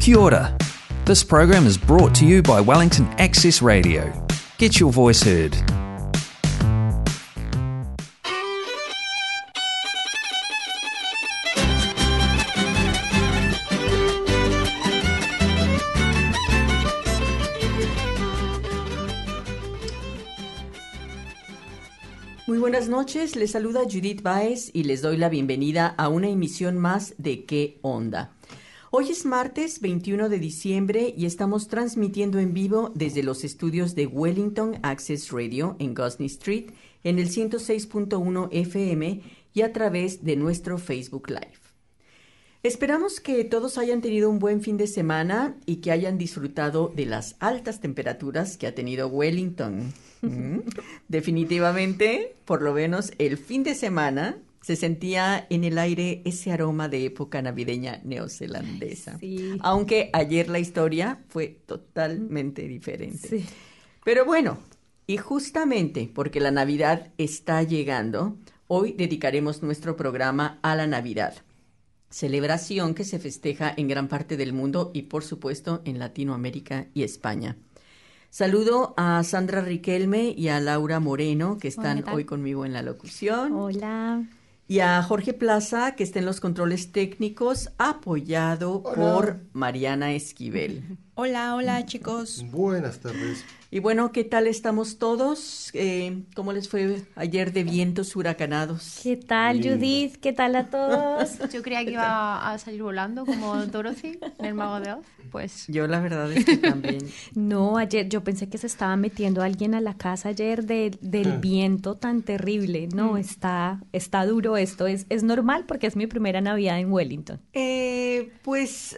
Kia ora. This program is brought to you by Wellington Access Radio. Get your voice heard. Muy buenas noches, les saluda Judith Baez y les doy la bienvenida a una emisión más de ¿Qué onda? Hoy es martes 21 de diciembre y estamos transmitiendo en vivo desde los estudios de Wellington Access Radio en Gosney Street en el 106.1 FM y a través de nuestro Facebook Live. Esperamos que todos hayan tenido un buen fin de semana y que hayan disfrutado de las altas temperaturas que ha tenido Wellington. Mm. Definitivamente, por lo menos el fin de semana se sentía en el aire ese aroma de época navideña neozelandesa. Sí. Aunque ayer la historia fue totalmente diferente. Sí. Pero bueno, y justamente porque la Navidad está llegando, hoy dedicaremos nuestro programa a la Navidad. Celebración que se festeja en gran parte del mundo y por supuesto en Latinoamérica y España. Saludo a Sandra Riquelme y a Laura Moreno que están hoy conmigo en la locución. Hola. Y a Jorge Plaza, que está en los controles técnicos, apoyado por Mariana Esquivel. Hola, hola chicos. Buenas tardes. Y bueno, ¿qué tal estamos todos? Eh, ¿Cómo les fue ayer de vientos huracanados? ¿Qué tal, Lindo. Judith? ¿Qué tal a todos? Yo creía que iba a salir volando como Dorothy en el Mago de Oz. Pues Yo la verdad es que también. No, ayer yo pensé que se estaba metiendo alguien a la casa ayer de- del viento tan terrible. No, está, está duro esto. Es, es normal porque es mi primera Navidad en Wellington. Eh, pues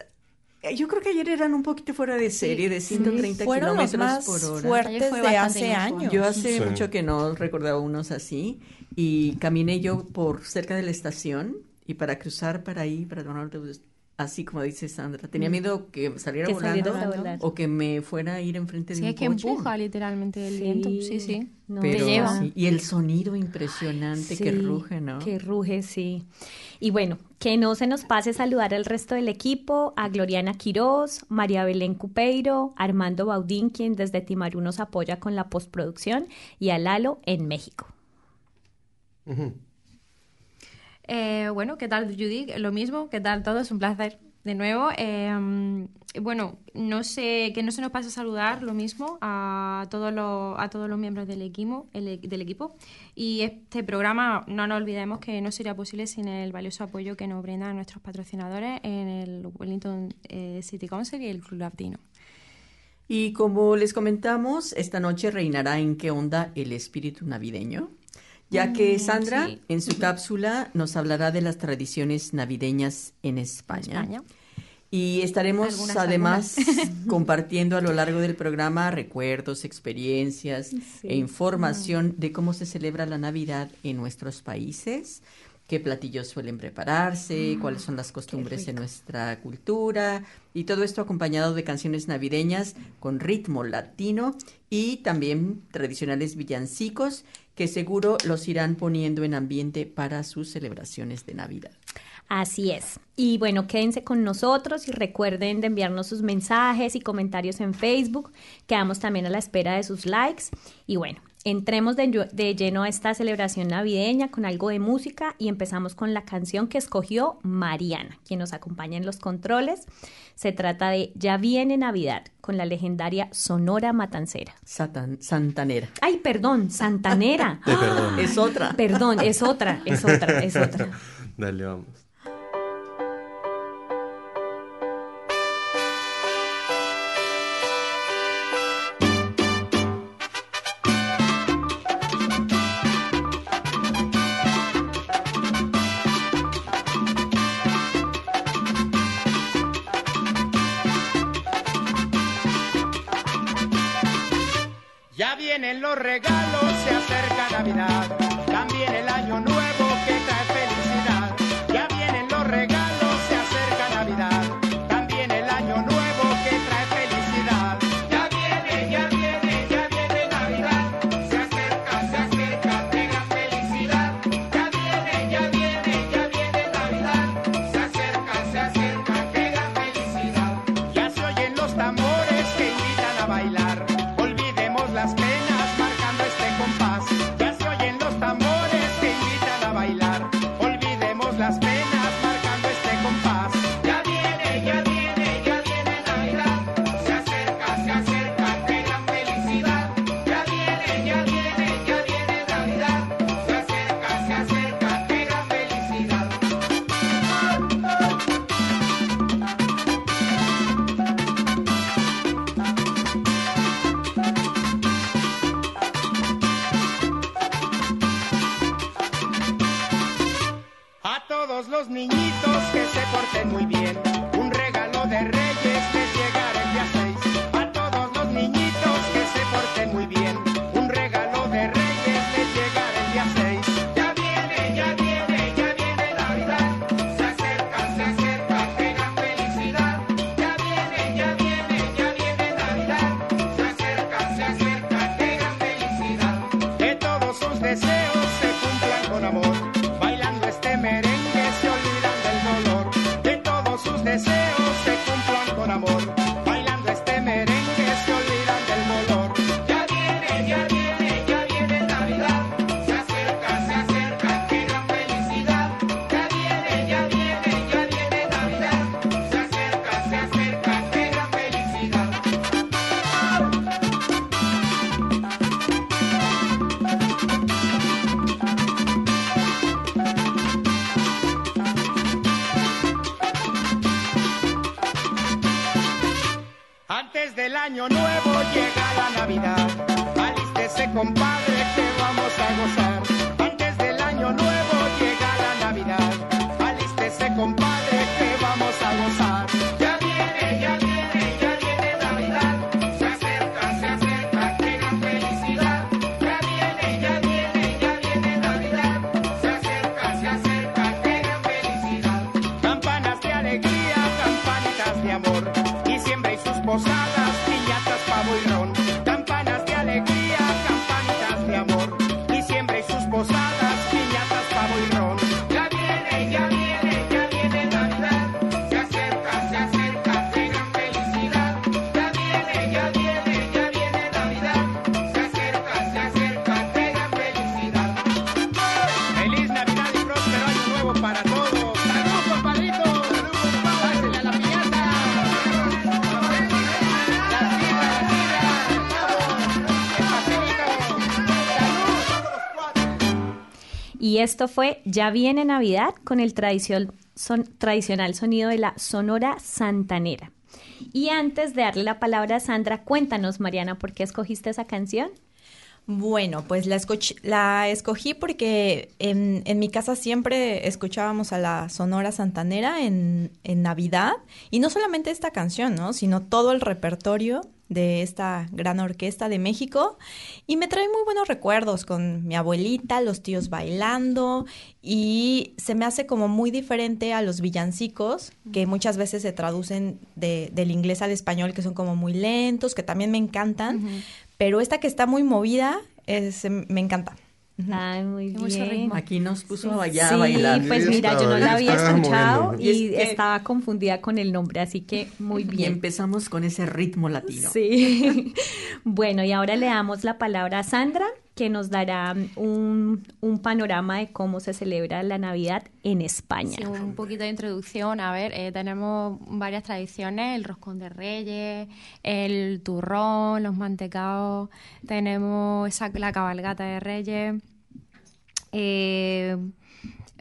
yo creo que ayer eran un poquito fuera de serie, de 130 Fueron los kilómetros más por hora. Fuertes fue de hace inusual. años. Yo hace Sí. mucho que no recordaba unos así y caminé yo por cerca de la estación y para cruzar para ahí, para tomar autobús, así como dice Sandra, tenía miedo que saliera Que volando o que me fuera a ir enfrente de sí, un es que empuja literalmente el viento. Sí, sí. No, Pero, Te lleva. sí, y el sonido impresionante que Sí, ruge, ¿no? Que ruge, sí. Y bueno, que no se nos pase saludar al resto del equipo, a Gloriana Quiroz, María Belén Cupeiro, Armando Baudín, quien desde Timarú nos apoya con la postproducción, y a Lalo en México. Eh, bueno, ¿qué tal Judy? Lo mismo, ¿qué tal todos? Un placer de nuevo. Eh, bueno, no sé, que no se nos pase saludar lo mismo a todos los, a miembros del equipo, e- del equipo. Y este programa, no nos olvidemos que no sería posible sin el valioso apoyo que nos brindan nuestros patrocinadores en el Wellington eh, City Council y el Club Latino. Y como les comentamos, esta noche reinará en qué onda el espíritu navideño, ya que Sandra sí. en su cápsula nos hablará de las tradiciones navideñas en España. España. Y estaremos Algunas, además compartiendo a lo largo del programa recuerdos, experiencias e información de cómo se celebra la Navidad en nuestros países, qué platillos suelen prepararse, cuáles son las costumbres en nuestra cultura y todo esto acompañado de canciones navideñas con ritmo latino y también tradicionales villancicos que seguro los irán poniendo en ambiente para sus celebraciones de Navidad. Así es. Y bueno, quédense con nosotros y recuerden de enviarnos sus mensajes y comentarios en Facebook. Quedamos también a la espera de sus likes. Y bueno, entremos de, ll- de lleno a esta celebración navideña con algo de música y empezamos con la canción que escogió Mariana, quien nos acompaña en los controles. Se trata de Ya viene Navidad con la legendaria Sonora Matancera. Satan- Santanera. Ay, perdón, Santanera. Te. Es otra. Perdón, es otra, es otra, es otra. Dale, vamos. Esto fue Ya viene Navidad con el tradicional sonido de la Sonora Santanera. Y antes de darle la palabra a Sandra, cuéntanos, Mariana, ¿por qué escogiste esa canción? Bueno, pues la, la escogí porque en, en mi casa siempre escuchábamos a la Sonora Santanera en, en Navidad. Y no solamente esta canción, ¿no? Sino todo el repertorio de esta gran orquesta de México. Y me trae muy buenos recuerdos con mi abuelita, los tíos bailando. Y se me hace como muy diferente a los villancicos, que muchas veces se traducen de- del inglés al español, que son como muy lentos, que también me encantan. Pero esta que está muy movida, es, me encanta. Ay, muy Mucho bien. ritmo. Aquí nos puso allá sí, a bailar. pues Sí, mira, yo no la había escuchado moviendo. y, Y es que- estaba confundida con el nombre, así que muy Y bien. empezamos con ese ritmo latino. Sí. bueno, y ahora le damos la palabra a Sandra, que nos dará un, un panorama de cómo se celebra la Navidad en España. Un poquito de introducción. A ver, eh, tenemos varias tradiciones, el roscón de reyes, el turrón, los mantecaos, tenemos esa, la cabalgata de reyes. Eh,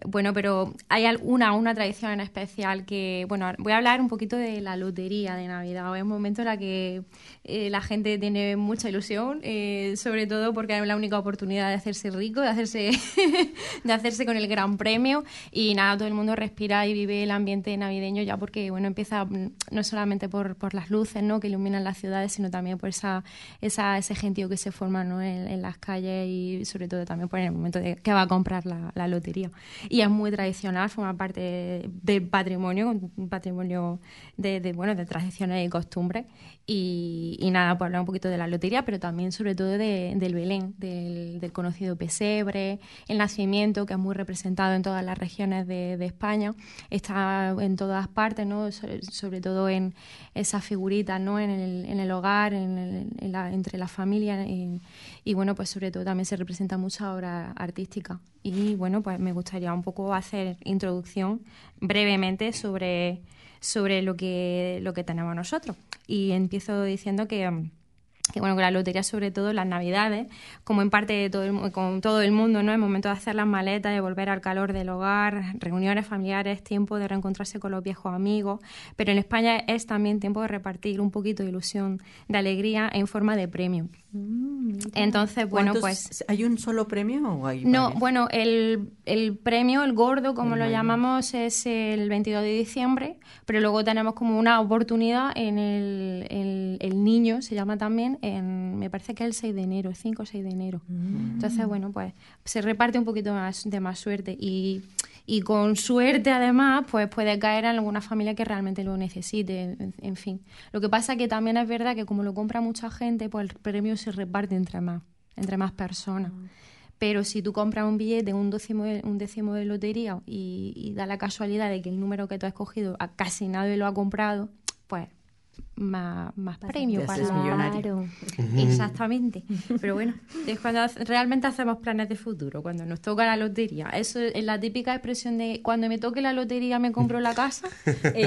bueno, pero hay alguna una tradición en especial que, bueno, voy a hablar un poquito de la lotería de Navidad. Es un momento en la que eh, la gente tiene mucha ilusión, eh, sobre todo porque es la única oportunidad de hacerse rico, de hacerse, de hacerse con el gran premio y nada, todo el mundo respira y vive el ambiente navideño ya porque, bueno, empieza mm, no solamente por, por las luces, ¿no? Que iluminan las ciudades, sino también por esa, esa ese gentío que se forma, ¿no? En, las calles y sobre todo también por el momento de que va a comprar la, la lotería. Y es muy tradicional, forma parte del patrimonio, un patrimonio de, de, bueno, de tradiciones y costumbres. Y, y nada, pues hablar un poquito de la lotería, pero también sobre todo de- del Belén, del, del conocido pesebre, el nacimiento, que es muy representado en todas las regiones de, España, está en todas partes, ¿no? sobre, todo en esas figuritas, ¿no? en, el, en el hogar, en el- en la- entre las familias, y, y bueno, pues sobre todo también se representa mucha obra artística. Y bueno, pues me gustaría un poco hacer introducción brevemente sobre, sobre lo, que, lo que tenemos nosotros. Y empiezo diciendo que... mm, que bueno, con la lotería sobre todo las navidades, como en parte de todo el, con todo el mundo, ¿no? El momento de hacer las maletas, de volver al calor del hogar, reuniones familiares, tiempo de reencontrarse con los viejos amigos, pero en España es también tiempo de repartir un poquito de ilusión, de alegría en forma de premio. Entonces, bueno, ¿Cuántos- pues... ¿Hay un solo premio o hay No, bueno, el, el premio, el gordo, como El lo llamamos, es el 22 de diciembre, pero luego tenemos como una oportunidad en el, el, el niño, se llama también, en, me parece que es el 6 de enero, el 5 o 6 de enero. Entonces, bueno, pues se reparte un poquito más de más suerte y, y con suerte además, pues puede caer en alguna familia que realmente lo necesite, en, en fin. Lo que pasa que también es verdad que como lo compra mucha gente, pues el premio se reparte entre más, entre más personas. Pero si tú compras un billete, un décimo de, un décimo de lotería y, y da la casualidad de que el número que tú has escogido a casi nadie lo ha comprado, pues más, más premio para millonario. Claro. Exactamente. Pero bueno, es cuando realmente hacemos planes de futuro, cuando nos toca la lotería. Eso es la típica expresión de cuando me toque la lotería me compro la casa.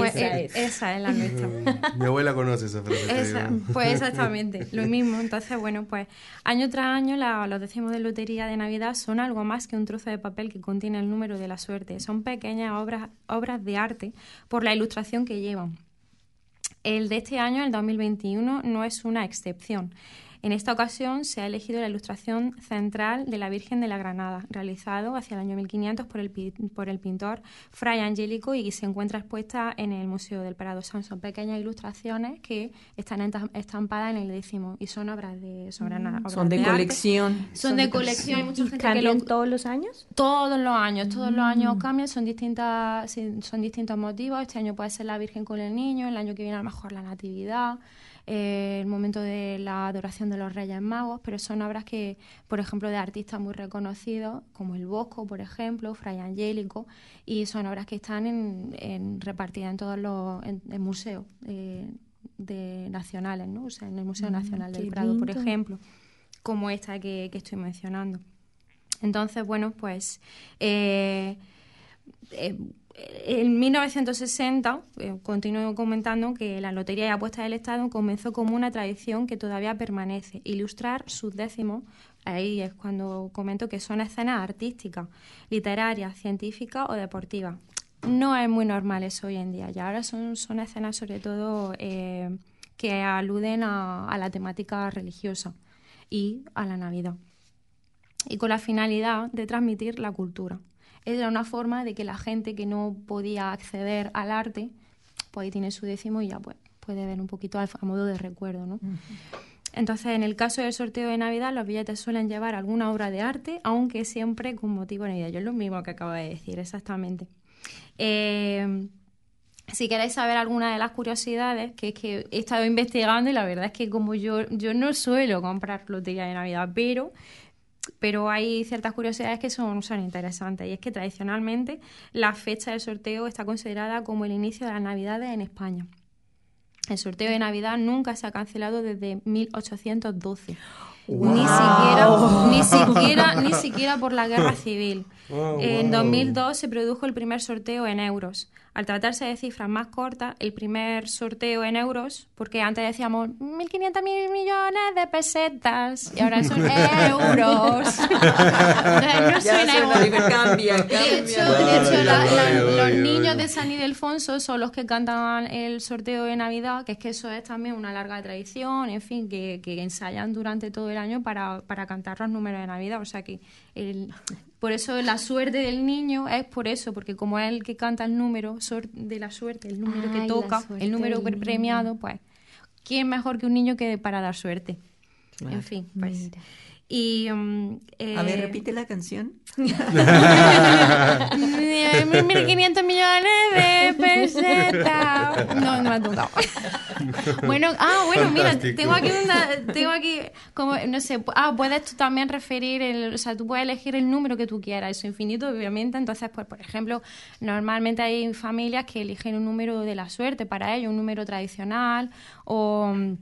Pues Esa eh, es. esa es la nuestra. Mi abuela conoce esa frase. Esa- pues exactamente, lo mismo. Entonces, bueno, pues año tras año la- los décimos de lotería de Navidad son algo más que un trozo de papel que contiene el número de la suerte. Son pequeñas obras, obras de arte por la ilustración que llevan. El de este año, el 2021, no es una excepción. En esta ocasión se ha elegido la ilustración central de la Virgen de la Granada, realizado hacia el año 1500 por el, pi- por el pintor Fray Angélico y se encuentra expuesta en el Museo del Prado. Son, son pequeñas ilustraciones que están estampadas en el décimo y son obras de, son obras Mm, Son de colección. Son de colección. Hay mucha ¿Y gente que cambian lo, todos los años? todos los años, todos los Mm. años cambian, son distintas, son distintos motivos. Este año puede ser la Virgen con el niño, el año que viene a lo mejor la Natividad, eh, el momento de la adoración de los Reyes Magos, pero son obras que, por ejemplo, de artistas muy reconocidos, como el Bosco, por ejemplo, Fray Angélico, y son obras que están en, en- repartidas en todos los en, en museos eh, de nacionales, ¿no? O sea, en el Museo Nacional qué del Prado, por ejemplo, como esta que, que estoy mencionando. Entonces, bueno, pues eh, eh, en 1960, eh, continúo comentando que la Lotería de Apuestas del Estado comenzó como una tradición que todavía permanece, ilustrar sus décimos, ahí es cuando comento que son escenas artísticas, literarias, científicas o deportivas. No es muy normal eso hoy en día, y ahora son, son escenas sobre todo eh, que aluden a la temática religiosa y a la Navidad y con la finalidad de transmitir la cultura. Era una forma de que la gente que no podía acceder al arte, pues ahí tiene su décimo y ya pues, puede ver un poquito a, a modo de recuerdo, ¿no? Entonces, en el caso del sorteo de Navidad, los billetes suelen llevar alguna obra de arte, aunque siempre con motivo de Navidad. Yo es lo mismo que acabo de decir, exactamente. Eh, si queréis saber alguna de las curiosidades, que es que he estado investigando y la verdad es que como yo, yo no suelo comprar lotería de Navidad, pero, pero hay ciertas curiosidades que son, son interesantes. Y es que tradicionalmente la fecha del sorteo está considerada como el inicio de las Navidades en España. El sorteo de Navidad nunca se ha cancelado desde 1812. Ni siquiera, ni siquiera, ni siquiera por la guerra civil. Oh, en wow. 2002 se produjo el primer sorteo en euros. Al tratarse de cifras más cortas, el primer sorteo en euros, porque antes decíamos 1.500 mil millones de pesetas y ahora son euros. No Ya suena igual. cambia, De hecho, de hecho, la- la- Ay, ay, los niños de San Ildefonso son los que cantan el sorteo de Navidad, que es que eso es también una larga tradición, en fin, que, que ensayan durante todo el año para, para cantar los números de Navidad. O sea que el- por eso la suerte del niño es por eso, porque como es el que canta el número de la suerte, el número Ay, que toca, el número niño. premiado, pues, ¿quién mejor que un niño que para dar suerte? En fin, pues. Mira. Y, mm, A ver, eh, repite la canción. 1.500 millones de pesetas. No, no me ha tocado. Bueno, ah, bueno, mira, tengo aquí una, tengo aquí, como, no sé, ah, puedes tú también referir, el, o sea, tú puedes elegir el número que tú quieras, eso infinito, obviamente, entonces, pues, por ejemplo, normalmente hay familias que eligen un número de la suerte para ellos, un número tradicional, o mm,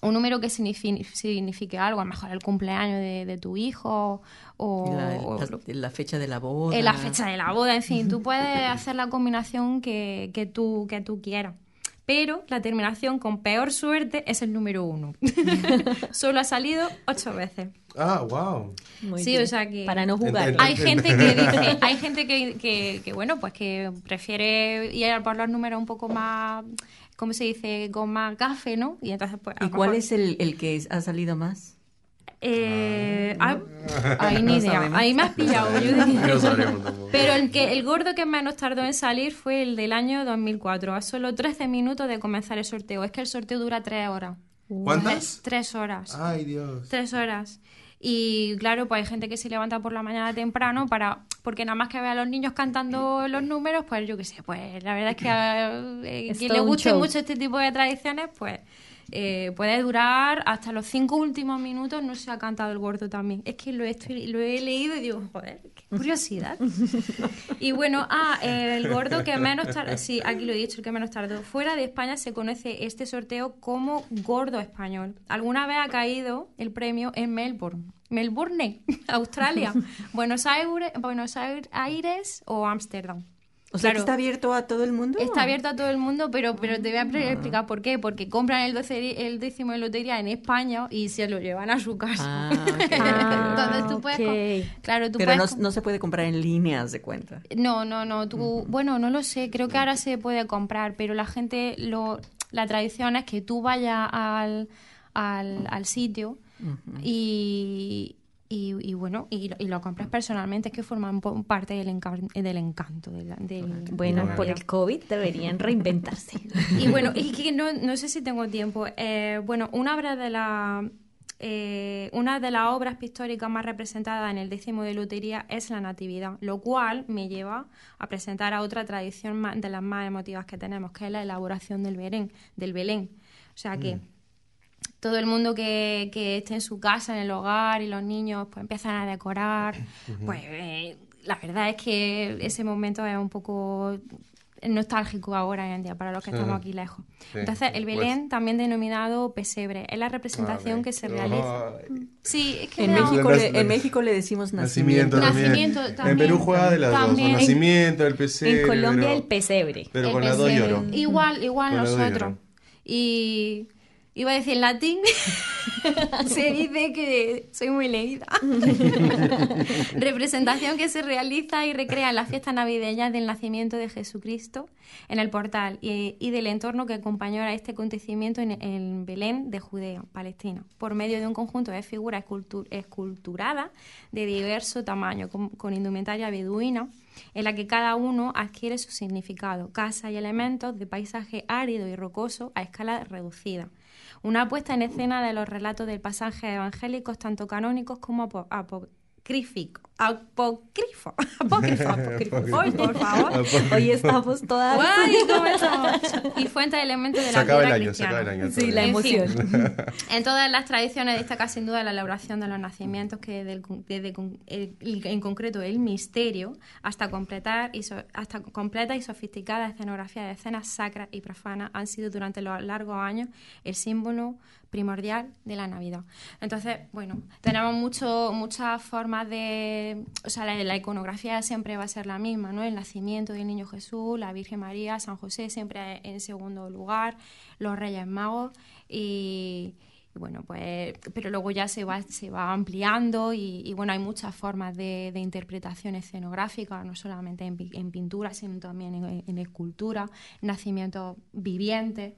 un número que signifi- signifique algo, a lo mejor el cumpleaños de, de tu hijo, o, La, o- la- la fecha de la boda. en la fecha de la boda, en fin, tú puedes hacer la combinación que, que tú, que tú quieras. pero la terminación con peor suerte es el número uno. Solo ha salido ocho veces. Ah, wow. Muy sí, bien. o sea que Para no jugar. Hay gente que dice, hay gente que, que, que, bueno, pues que prefiere ir a por los números un poco más, ¿cómo se dice? Con más gafe, ¿no? Y entonces pues ¿Y cuál mejor- es el, el que ha salido más? Eh, ah, ahí ni No idea. Ahí me has pillado, yo. No. Pero el que el gordo que menos tardó en salir fue el del año 2004, a solo 13 minutos de comenzar el sorteo. Es que el sorteo dura 3 horas. ¿Cuántas? 3 horas. Ay, Dios. Tres horas. Y claro, pues hay gente que se levanta por la mañana temprano para porque nada más que ve a los niños cantando los números, pues yo qué sé, pues la verdad es que a eh, quien le guste show. mucho este tipo de tradiciones, pues eh, puede durar hasta los cinco últimos minutos, no se ha cantado el gordo también. Es que lo he, estoy- lo he leído y digo, joder, qué curiosidad. y bueno, ah, el gordo que menos tardó, sí, aquí lo he dicho, el que menos tardó. Fuera de España se conoce este sorteo como gordo español. Alguna vez ha caído el premio en Melbourne. Melbourne, Australia, Buenos Aires, Buenos Aires o Ámsterdam. O sea, que está abierto a todo el mundo. Está abierto a todo el mundo, pero, pero te voy a pre- explicar por qué. Porque compran el, doce- el décimo de lotería en España y se lo llevan a su casa. Ah. Entonces tú puedes... ok. com- Claro, tú Pero no, puedes... no se puede comprar en línea, haz de cuenta. No, no, no. Tú, bueno, no lo sé. Creo que ahora se puede comprar, pero la gente, lo, la tradición es que tú vayas al, al, al sitio y, y, y bueno, y, lo- y lo compras personalmente. Es que forman parte del, encan- del encanto. de la- del- Bueno, de la por el COVID deberían reinventarse. Y bueno, y que no, no sé si tengo tiempo. Eh, bueno, una obra de la eh, una de las obras pictóricas más representadas en el décimo de lotería es la Natividad, lo cual me lleva a presentar a otra tradición de las más emotivas que tenemos, que es la elaboración del Belén. Del Belén. O sea que todo el mundo que, que esté en su casa, en el hogar, y los niños pues empiezan a decorar, pues eh, la verdad es que ese momento es un poco nostálgico ahora en día para los que estamos aquí lejos. Sí, Entonces, el pues. Belén, también denominado pesebre, es la representación que se realiza. ay. Sí, es que En México, le, en México le decimos nacimiento. Nacimiento también. Nacimiento En. Perú juega de las También. dos. Nacimiento, el pesebre. en Colombia pero- el pesebre. Pero el con las dos lloro. Igual, igual Con nosotros. Y iba a decir latín. se dice que soy muy leída. Representación que se realiza y recrea en las fiestas navideñas del nacimiento de Jesucristo en el portal y, y del entorno que acompañó a este acontecimiento en, en Belén de Judea, Palestina, por medio de un conjunto de figuras escultu- esculturadas de diverso tamaño, con, con indumentaria beduina, en la que cada uno adquiere su significado, casa y elementos de paisaje árido y rocoso a escala reducida. Una puesta en escena de los relatos del pasaje evangélicos, tanto canónicos como apo- Apócrifo. Apócrifo. Apócrifo. Hoy, por favor. Hoy estamos todas... Guay, ¿cómo estamos? Y fuente de elementos de Se la acaba vida el año, se cristiana. acaba el año. Sí, la En fin. emoción. En todas las tradiciones destaca sin duda la elaboración de los nacimientos, que desde, el con- desde el- en concreto el misterio, hasta completar y so- hasta completa y sofisticada escenografía de escenas sacras y profanas han sido durante los largos años el símbolo primordial de la Navidad. Entonces, bueno, tenemos mucho, muchas formas de... O sea, la, iconografía siempre va a ser la misma, ¿no? El nacimiento del Niño Jesús, la Virgen María, San José siempre en segundo lugar, los Reyes Magos y... bueno, pues, pero luego ya se va, se va ampliando y, bueno, hay muchas formas de, de interpretación escenográfica, no solamente en, en pintura, sino también en, en escultura, nacimientos vivientes.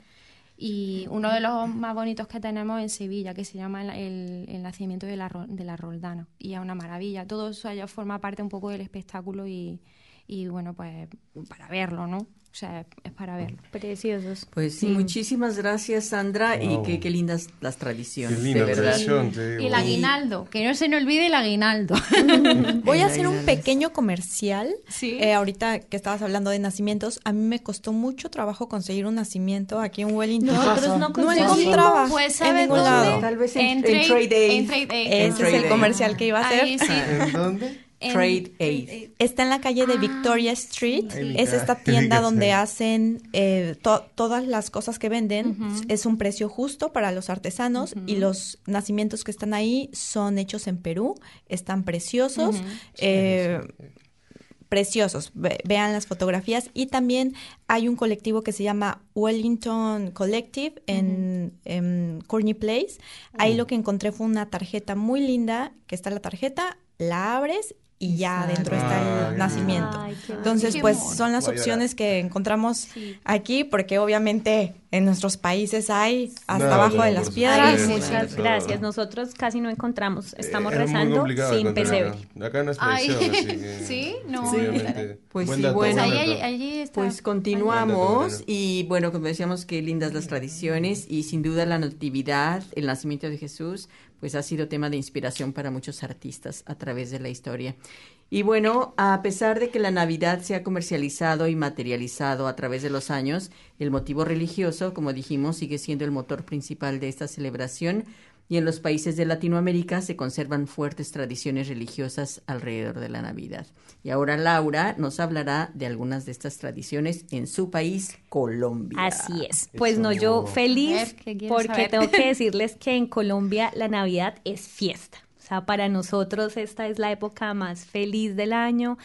Y uno de los más bonitos que tenemos en Sevilla, que se llama el, el- nacimiento de la, de la Roldana. Y es una maravilla. Todo eso ya forma parte un poco del espectáculo y, y bueno, pues para verlo, ¿no? O sea, es para verlo. Preciosos. Pues sí, muchísimas gracias, Sandra, Wow. y qué, qué lindas las tradiciones, Qué linda de verdad. tradición, te digo. Y el aguinaldo, que no se nos olvide el aguinaldo. Voy a hacer un pequeño comercial. Sí. Eh, ahorita que estabas hablando de nacimientos, a mí me costó mucho trabajo conseguir un nacimiento aquí en Wellington. Nosotros no no encontraba Pues en ¿sabes ningún dónde? lado. Tal vez en- en Trade- en Trade. Ese es el comercial que iba a hacer. Ahí sí. ¿En dónde? En- Trade Aid. Está en la calle de Victoria Street. Es esta tienda donde hacen eh, to- todas las cosas que venden. Es un precio justo para los artesanos y los nacimientos que están ahí son hechos en Perú. Están preciosos. Eh, preciosos. Ve- vean las fotografías y también hay un colectivo que se llama Wellington Collective en, en Courtney Place. Ahí lo que encontré fue una tarjeta muy linda, que está la tarjeta, la abres y ya adentro está el nacimiento. Ay, qué Entonces, Qué pues son las opciones que encontramos aquí, porque obviamente en nuestros países hay hasta No, abajo no, de las supuesto. piedras. Ay, muchas sí, gracias. Nosotros casi no encontramos. Estamos Eh, es muy rezando sin pesebre. acá. Acá no es Ay, tradición, así que... ¿sí? No. Pues Buen sí, dato, bueno. buen Pues allí está. Pues continuamos y bueno, como decíamos, qué lindas las tradiciones y sin duda la natividad, el nacimiento de Jesús, pues ha sido tema de inspiración para muchos artistas a través de la historia. Y bueno, a pesar de que la Navidad se ha comercializado y materializado a través de los años, el motivo religioso, como dijimos, sigue siendo el motor principal de esta celebración y en los países de Latinoamérica se conservan fuertes tradiciones religiosas alrededor de la Navidad. Y ahora Laura nos hablará de algunas de estas tradiciones en su país, Colombia. Así es. Pues Eso. no, yo feliz ver, ¿qué quieres porque saber? tengo que decirles que en Colombia la Navidad es fiesta. O sea, para nosotros esta es la época más feliz del año.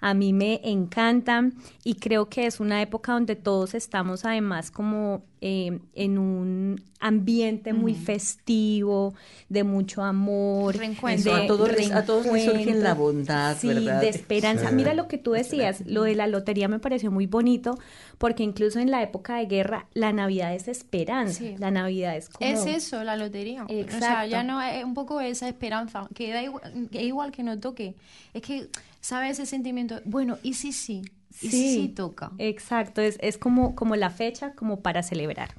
A mí me encanta y creo que es una época donde todos estamos además como eh, en un ambiente muy festivo, de mucho amor, Reencuentro. de a todos les- a todos les la bondad, sí, ¿verdad? de esperanza. Sí. Mira lo que tú decías, lo de la lotería me pareció muy bonito porque incluso en la época de guerra la Navidad es esperanza, Sí. la Navidad es como Es eso, la lotería. O sea, Exacto. ya no es un poco esa esperanza, que da igual que, igual que no toque. Es que, ¿sabes ese sentimiento? Bueno, ¿y si sí? ¿Y si sí toca? Exacto, es, es como, como la fecha como para celebrar.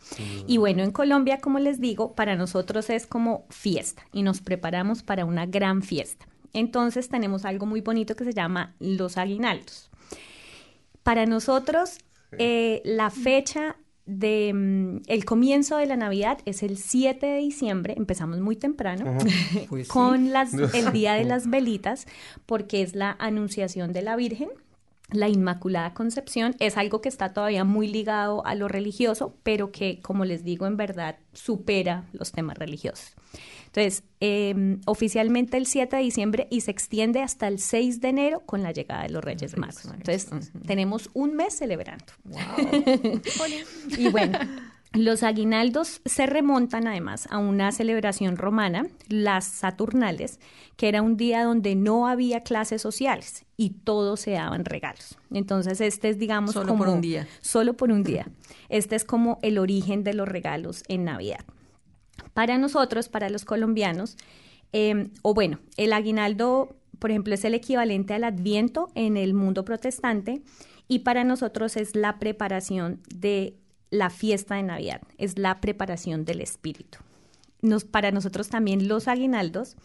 Y bueno, en Colombia, como les digo, para nosotros es como fiesta y nos preparamos para una gran fiesta. Entonces tenemos algo muy bonito que se llama los aguinaldos. Para nosotros, eh, la fecha de mm, el comienzo de la Navidad es el 7 de diciembre, empezamos muy temprano, Pues sí. con las, el Día de las Velitas, porque es la anunciación de la Virgen. La Inmaculada Concepción es algo que está todavía muy ligado a lo religioso, pero que, como les digo, en verdad supera los temas religiosos. Entonces, eh, oficialmente el 7 de diciembre y se extiende hasta el 6 de enero con la llegada de los Reyes Magos. Entonces, tenemos un mes celebrando. y bueno, los aguinaldos se remontan además a una celebración romana, las Saturnales, que era un día donde no había clases sociales y todos se daban regalos. Entonces, este es, digamos, Solo como... por un día. Solo por un día. Este es como el origen de los regalos en Navidad. Para nosotros, para los colombianos, eh, o bueno, el aguinaldo, por ejemplo, es el equivalente al adviento en el mundo protestante y para nosotros es la preparación de la fiesta de Navidad, es la preparación del espíritu. Nos, para nosotros también los aguinaldos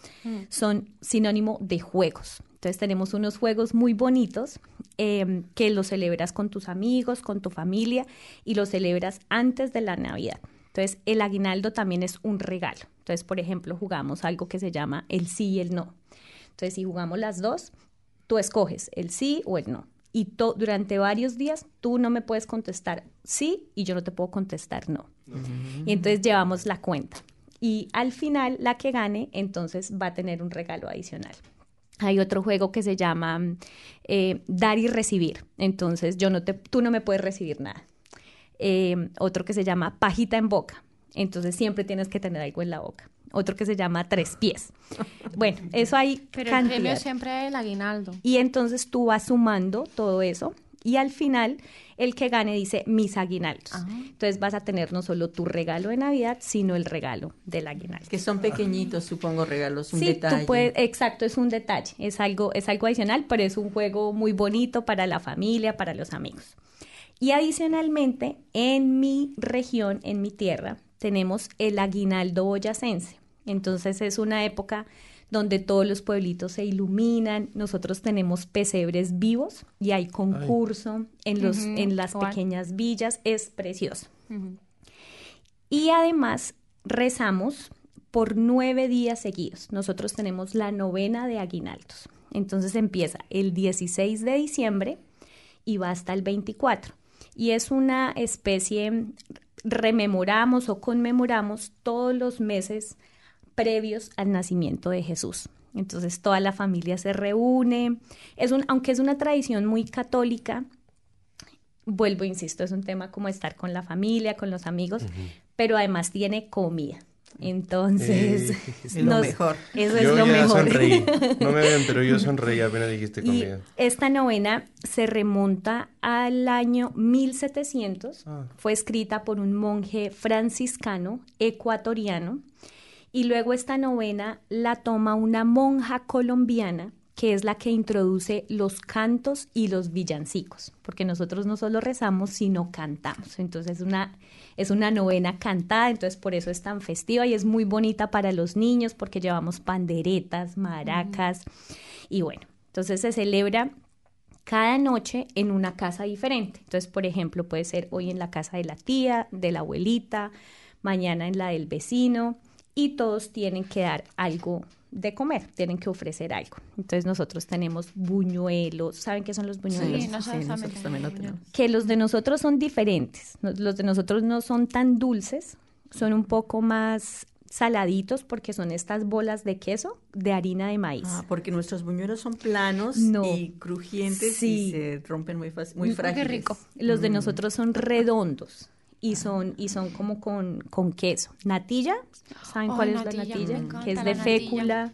son sinónimo de juegos. Entonces tenemos unos juegos muy bonitos eh, que los celebras con tus amigos, con tu familia y los celebras antes de la Navidad. Entonces, el aguinaldo también es un regalo. Entonces, por ejemplo, jugamos algo que se llama el sí y el no. Entonces, si jugamos las dos, tú escoges el sí o el no. Y durante varios días tú no me puedes contestar sí y yo no te puedo contestar no. Y entonces llevamos la cuenta. Y al final, la que gane, entonces va a tener un regalo adicional. Hay otro juego que se llama eh, dar y recibir. Entonces, yo no te, tú no me puedes recibir nada eh, otro que se llama pajita en boca. Entonces siempre tienes que tener algo en la boca. Otro que se llama tres pies. Bueno, eso hay Pero el premio siempre es el aguinaldo. Y entonces tú vas sumando todo eso y al final el que gane dice mis aguinaldos. Entonces vas a tener no solo tu regalo de Navidad, sino el regalo del aguinaldo. Que son pequeñitos, supongo, regalos, un sí, detalle. tú puedes, exacto, es un detalle, es algo, es algo adicional, pero es un juego muy bonito para la familia, para los amigos. Y adicionalmente, en mi región, en mi tierra, tenemos el aguinaldo boyacense. Entonces es una época donde todos los pueblitos se iluminan, nosotros tenemos pesebres vivos y hay concurso en, los, en las pequeñas villas, es precioso. Y además rezamos por nueve días seguidos. Nosotros tenemos la novena de aguinaldos. Entonces empieza el 16 de diciembre y va hasta el 24. Y es una especie, rememoramos o conmemoramos todos los meses previos al nacimiento de Jesús. Entonces toda la familia se reúne. Es un, aunque es una tradición muy católica, vuelvo, insisto, es un tema como estar con la familia, con los amigos, pero además tiene comida. Entonces, Eh, Es lo mejor. Eso es yo lo ya mejor. sonreí. No me ven, pero yo sonreí apenas dijiste Y comida. esta novena se remonta al año 1700. Ah. Fue escrita por un monje franciscano ecuatoriano. Y luego esta novena la toma una monja colombiana que es la que introduce los cantos y los villancicos, porque nosotros no solo rezamos, sino cantamos. Entonces es una, es una novena cantada, entonces por eso es tan festiva y es muy bonita para los niños porque llevamos panderetas, maracas y bueno, entonces se celebra cada noche en una casa diferente. Entonces, por ejemplo, puede ser hoy en la casa de la tía, de la abuelita, mañana en la del vecino y todos tienen que dar algo de comer, tienen que ofrecer algo. Entonces nosotros tenemos buñuelos, ¿saben qué son los buñuelos? Sí, nosotros también nosotros también lo tenemos. que los de nosotros son diferentes. Los de nosotros no son tan dulces, son un poco más saladitos porque son estas bolas de queso de harina de maíz. Ah, porque nuestros buñuelos son planos No. y crujientes Sí. y se rompen muy fácil, muy Mm, qué rico. Los Mm. de nosotros son redondos y son, y son como con, con queso. Natilla, ¿saben Oh, cuál es natilla, la natilla? Que es de natilla. fécula,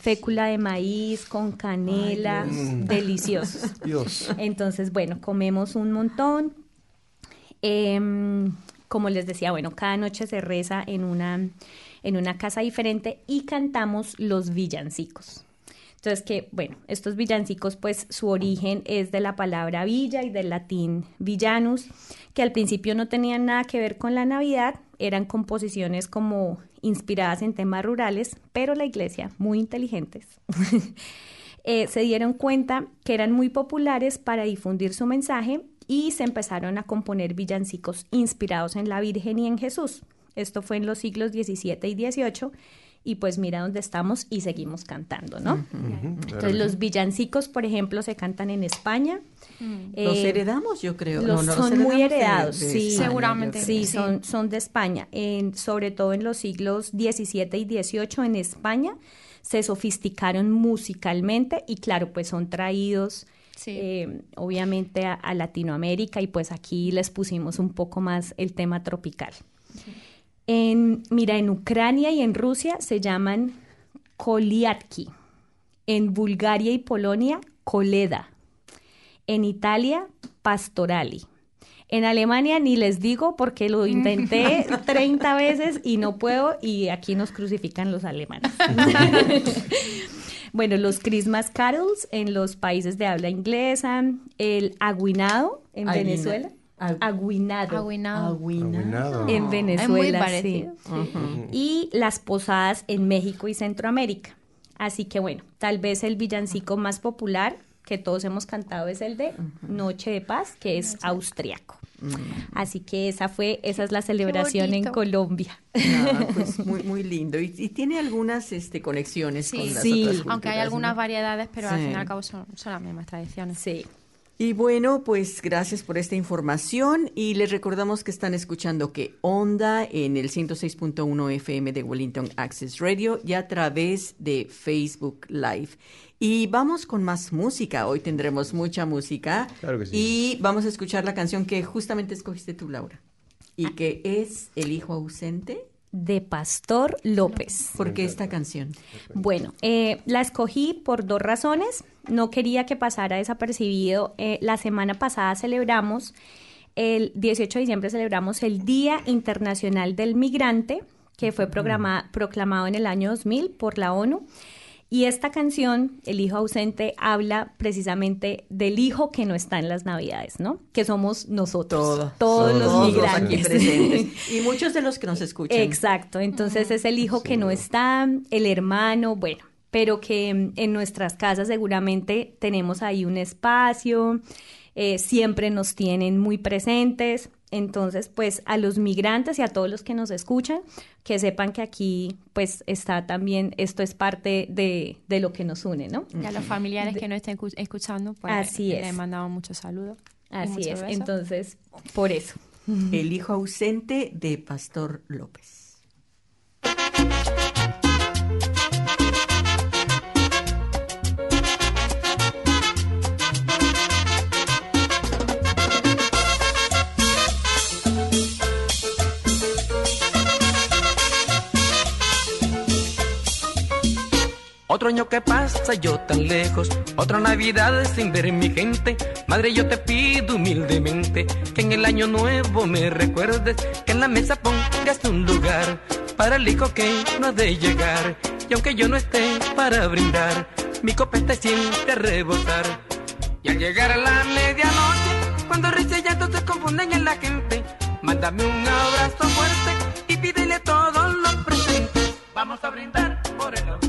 fécula de maíz con canela, deliciosos. Dios. Entonces, bueno, comemos un montón. Em, como les decía, bueno, cada noche se reza en una, en una casa diferente y cantamos los villancicos. Entonces, que, bueno, estos villancicos, pues su origen es de la palabra villa y del latín villanus, que al principio no tenían nada que ver con la Navidad, eran composiciones como inspiradas en temas rurales, pero la iglesia, muy inteligentes, eh, se dieron cuenta que eran muy populares para difundir su mensaje y se empezaron a componer villancicos inspirados en la Virgen y en Jesús. Esto fue en los siglos XVII y XVIII y pues mira dónde estamos y seguimos cantando, ¿no? Entonces los villancicos, por ejemplo, se cantan en España. Los Eh, heredamos, yo creo. los No, no, son muy heredados, de sí. España, Seguramente. Sí. Sí. son, son de España, en- sobre todo en los siglos XVII y XVIII en España, se sofisticaron musicalmente y claro, pues son traídos Sí. eh, obviamente a, a Latinoamérica y pues aquí les pusimos un poco más el tema tropical. En, mira, en Ucrania y en Rusia se llaman Koliatki, en Bulgaria y Polonia Koleda, en Italia Pastorali. En Alemania ni les digo porque lo intenté 30 veces y no puedo y aquí nos crucifican los alemanes. bueno, los Christmas carols en los países de habla inglesa, el aguinado en Venezuela, aguinado Agüinado. Aguinado. en Venezuela, muy sí. parecido. Y las posadas en México y Centroamérica. Así que bueno, tal vez el villancico más popular que todos hemos cantado es el de Noche de Paz, que es austriaco. Así que esa fue, esa es la celebración en. Colombia. Ah, pues muy, muy lindo. Y, y tiene algunas este, conexiones Sí. con las Sí. otras Aunque hay algunas ¿no? variedades, pero al Sí. fin y al cabo son, son las mismas tradiciones. Sí. Y bueno, pues gracias por esta información y les recordamos que están escuchando que Onda en el 106.1 FM de Wellington Access Radio y a través de Facebook Live. Y vamos con más música. Hoy tendremos mucha música. Claro que sí. Y vamos a escuchar la canción que justamente escogiste tú, Laura. Y que es El Hijo Ausente. De Pastor López. ¿Por qué esta canción? Bueno, eh, la escogí por dos razones. No quería que pasara desapercibido. Eh, la semana pasada celebramos, el 18 de diciembre celebramos el Día Internacional del Migrante, que fue programa- proclamado en el año 2000 por la ONU. Y esta canción, El Hijo Ausente, habla precisamente del hijo que no está en las Navidades, ¿no? Que somos nosotros, Todos. todos los Todos migrantes. aquí presentes. Y muchos de los que nos escuchan. Exacto, entonces es el hijo que no está, el hermano, bueno, pero que en nuestras casas seguramente tenemos ahí un espacio, eh, siempre nos tienen muy presentes. Entonces, pues a los migrantes y a todos los que nos escuchan, que sepan que aquí, pues está también, esto es parte de, de lo que nos une, ¿no? Y a los familiares que no estén escu- escuchando, pues Así les es. mandamos muchos saludos. Así es, entonces, por eso. El Hijo Ausente de Pastor López. Otro año que pasa yo tan lejos, otra Navidad sin ver mi gente. Madre, yo te pido humildemente que en el año nuevo me recuerdes, que en la mesa pongas un lugar para el hijo que no ha de llegar. Y aunque yo no esté para brindar, mi copa está siempre a rebotar. Y al llegar a la medianoche, cuando risa y llanto se confunden en la gente, mándame un abrazo fuerte y pídele todos los presentes. Vamos a brindar por el ausente,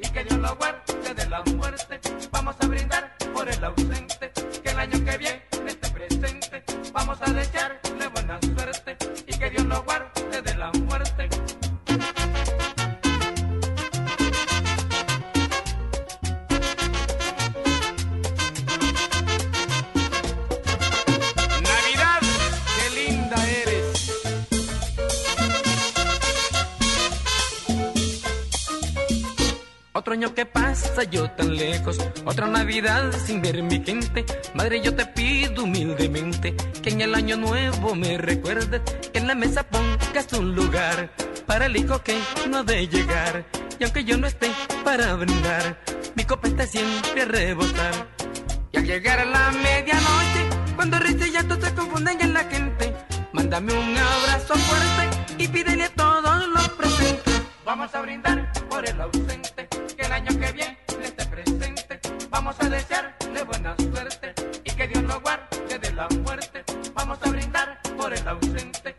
y que Dios lo guarde de la muerte. Yo tan lejos, otra Navidad sin ver mi gente. Madre, yo te pido humildemente que en el año nuevo me recuerdes, que en la mesa pongas un lugar para el hijo que no ha de llegar. Y aunque yo no esté para brindar, mi copa está siempre a rebotar. Y al llegar a la medianoche, cuando risa y llanto se confunden en la gente, mándame un abrazo fuerte y pídele a todos los presentes. Vamos a brindar por el ausente, que el año que viene. Vamos a desearle buena suerte y que Dios lo guarde de la muerte. Vamos a brindar por el ausente,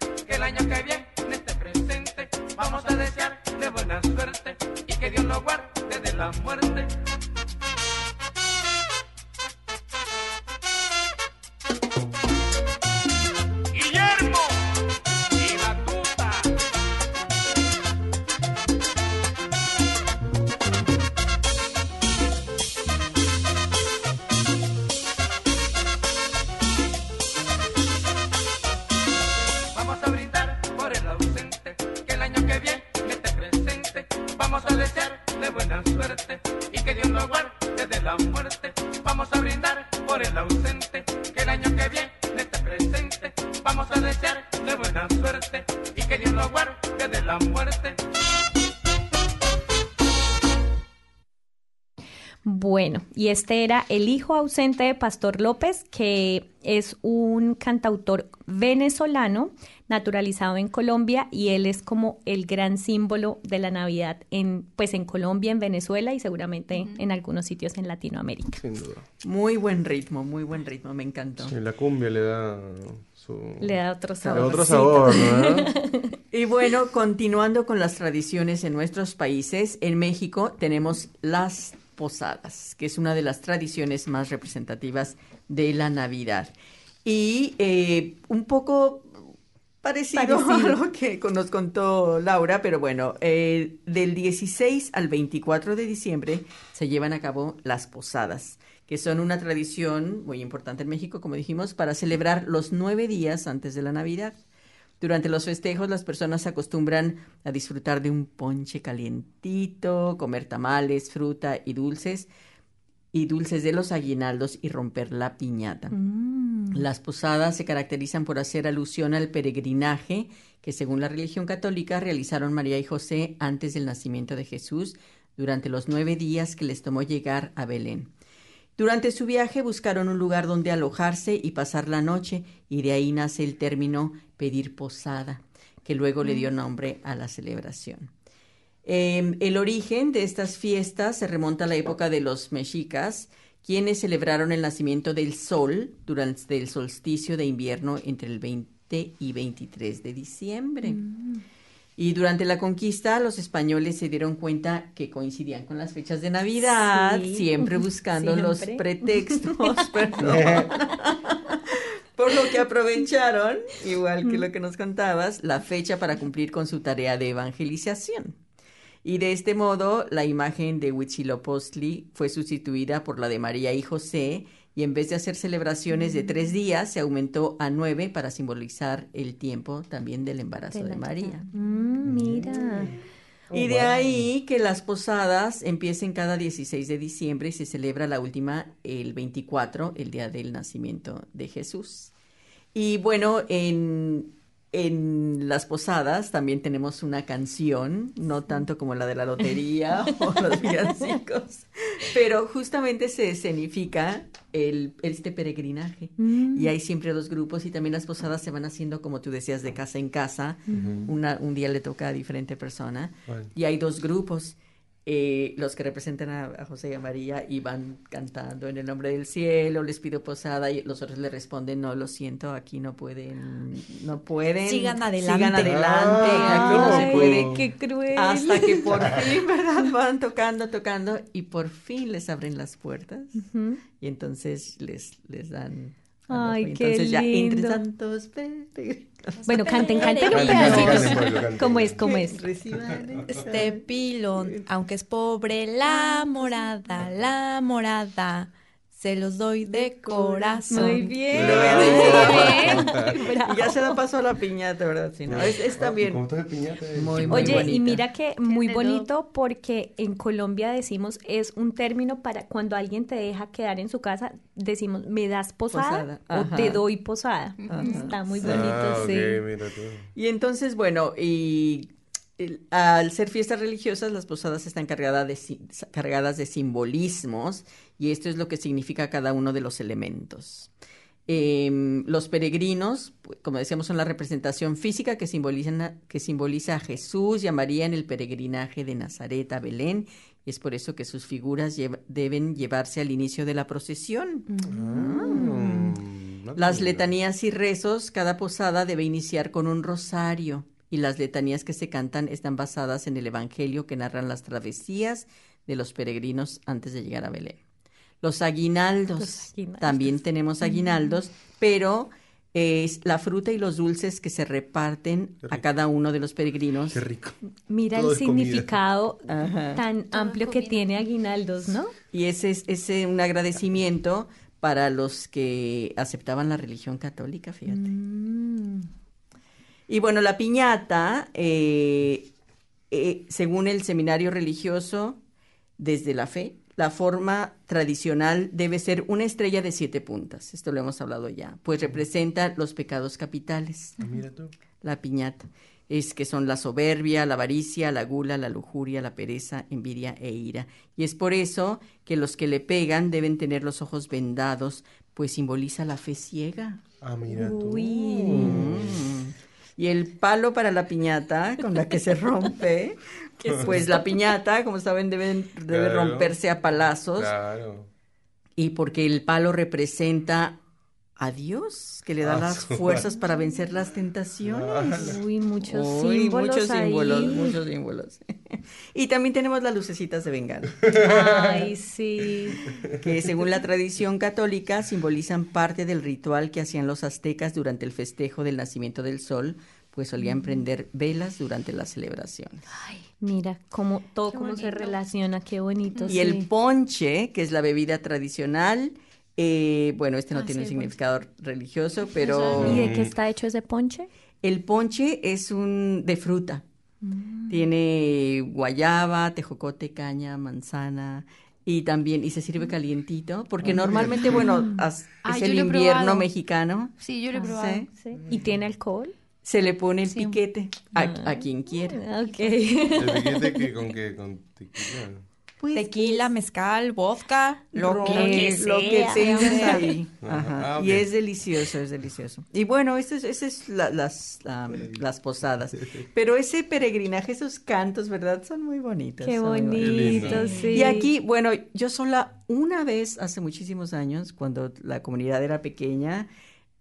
Vamos a desearle buena suerte y que Dios lo guarde de la muerte. Bueno, y este era El hijo ausente de Pastor López, que es un cantautor venezolano naturalizado en Colombia y él es como el gran símbolo de la Navidad en pues en Colombia, en Venezuela y seguramente en algunos sitios en Latinoamérica. Sin duda. Muy buen ritmo, muy buen ritmo, me encantó. Sí, la cumbia le da su... Le da otro le da sabor. otro sabor, ¿no? Y bueno, continuando con las tradiciones en nuestros países, en México tenemos las posadas, que es una de las tradiciones más representativas de la Navidad. Y eh, un poco parecido, Parecido. a lo que nos contó Laura, pero bueno, eh, del 16 al 24 de diciembre se llevan a cabo las posadas, que son una tradición muy importante en México, como dijimos, para celebrar los nueve días antes de la Navidad. Durante los festejos las personas se acostumbran a disfrutar de un ponche calientito, comer tamales, fruta y dulces, y dulces de los aguinaldos y romper la piñata. Las posadas se caracterizan por hacer alusión al peregrinaje que según la religión católica realizaron María y José antes del nacimiento de Jesús durante los nueve días que les tomó llegar a Belén. Durante su viaje buscaron un lugar donde alojarse y pasar la noche, y de ahí nace el término pedir posada, que luego le dio nombre a la celebración. Eh, el origen de estas fiestas se remonta a la época de los mexicas, quienes celebraron el nacimiento del sol durante el solsticio de invierno entre el 20 y 23 de diciembre. Y durante la conquista, los españoles se dieron cuenta que coincidían con las fechas de Navidad, Sí, siempre buscando los pretextos, perdón. Por lo que aprovecharon, igual que lo que nos contabas, la fecha para cumplir con su tarea de evangelización. Y de este modo, la imagen de Huitzilopochtli fue sustituida por la de María y José, y en vez de hacer celebraciones de tres días, se aumentó a nueve para simbolizar el tiempo también del embarazo de, María. Mm, mira. Y de ahí que las posadas empiecen cada 16 de diciembre y se celebra la última el 24, el día del nacimiento de Jesús. Y bueno, en en las posadas también tenemos una canción, no tanto como la de la lotería o los villancicos, pero justamente se escenifica el, este peregrinaje. Mm. Y hay siempre dos grupos y también las posadas se van haciendo, como tú decías, de casa en casa. Una, un día le toca a diferente persona. Y hay dos grupos. Eh, los que representan a, a José y a María y van cantando en el nombre del cielo, les pido posada y los otros le responden, no, lo siento, aquí no pueden, no pueden. Sigan adelante. Sigan adelante, aquí no se puede. qué cruel. Hasta que por fin, ¿verdad? Van tocando, tocando y por fin les abren las puertas y entonces les, les dan... Ay, qué entonces ya entre lindo. Bueno, canten, canten un pedacito. ¿Cómo es? ¿Cómo es? Este pilón, aunque es pobre, la morada, la morada, se los doy de corazón. Muy bien. Muy bien. Y ya se da paso a la piñata, ¿verdad? Sí, no, es, es también ¿Cómo estás de piñata? muy, muy Oye, bonita. y mira que muy bonito porque en Colombia decimos es un término para cuando alguien te deja quedar en su casa, decimos me das posada, Posada, o te doy posada. Ajá. Está muy bonito, Ah, sí. mira tú. Y entonces, bueno, y el- al ser fiestas religiosas, las posadas están cargadas de, si- cargadas de simbolismos y esto es lo que significa cada uno de los elementos. Em, los peregrinos, pu- como decíamos, son la representación física que, simbolizan a- que simboliza a Jesús y a María en el peregrinaje de Nazaret a Belén. Es por eso que sus figuras lleva- deben llevarse al inicio de la procesión. Mm, Las tenía. letanías y rezos, cada posada debe iniciar con un rosario y las letanías que se cantan están basadas en el Evangelio que narran las travesías de los peregrinos antes de llegar a Belén. Los aguinaldos, Los aguinaldos. también tenemos aguinaldos, pero es la fruta y los dulces que se reparten a cada uno de los peregrinos. Qué rico. Mira Todo el comida. significado Ajá. tan amplio que tiene aguinaldos, ¿no? Y ese es ese un agradecimiento para los que aceptaban la religión católica, fíjate. Mm. Y bueno, la piñata, eh, eh, según el seminario religioso, desde la fe, la forma tradicional debe ser una estrella de siete puntas. Esto lo hemos hablado ya, pues representa los pecados capitales. Ah, Mira tú. La piñata es que son la soberbia, la avaricia, la gula, la lujuria, la pereza, envidia e ira. Y es por eso que los que le pegan deben tener los ojos vendados, pues simboliza la fe ciega. Ah, mira tú. Mm. Y el palo para la piñata con la que se rompe, pues la piñata, como saben, deben, debe Claro. romperse a palazos. Claro. Y porque el palo representa a Dios, que le da Ah, las fuerzas para vencer las tentaciones. Uy, muchos Uy, símbolos muchos ahí. símbolos, muchos símbolos. Y también tenemos las lucecitas de bengala, Ay, sí. que según la tradición católica simbolizan parte del ritual que hacían los aztecas durante el festejo del nacimiento del sol, pues solían prender velas durante las celebraciones. Mira cómo todo cómo se relaciona, qué bonito. Y el ponche, que es la bebida tradicional, eh, bueno, este no Ah, tiene sí, un el ponche. significado religioso, pero ¿Y de qué está hecho ese ponche? el ponche es un de fruta. Mm. Tiene guayaba, tejocote, caña, manzana y también y se sirve calientito, porque normalmente, bueno, as- Ah, es el invierno probado. mexicano, Sí, yo lo he Ah, probado. sí. Sí. ¿Y tiene alcohol? se le pone el Sí. piquete a, a quien quiera. Ah, Ok. ¿El piquete que con qué? Con tequila. Pues, Tequila, mezcal, vodka, lo ron, que, lo que sea. tengas ahí. Ajá. Ajá. Ah, Y es delicioso, es delicioso. Y bueno, esas es, ese es la- las, am, las posadas. Pero ese peregrinaje, esos cantos, ¿verdad? Son muy bonitos. Qué son muy bonitos. sí. Y aquí, bueno, yo sola una vez, hace muchísimos años, cuando la comunidad era pequeña,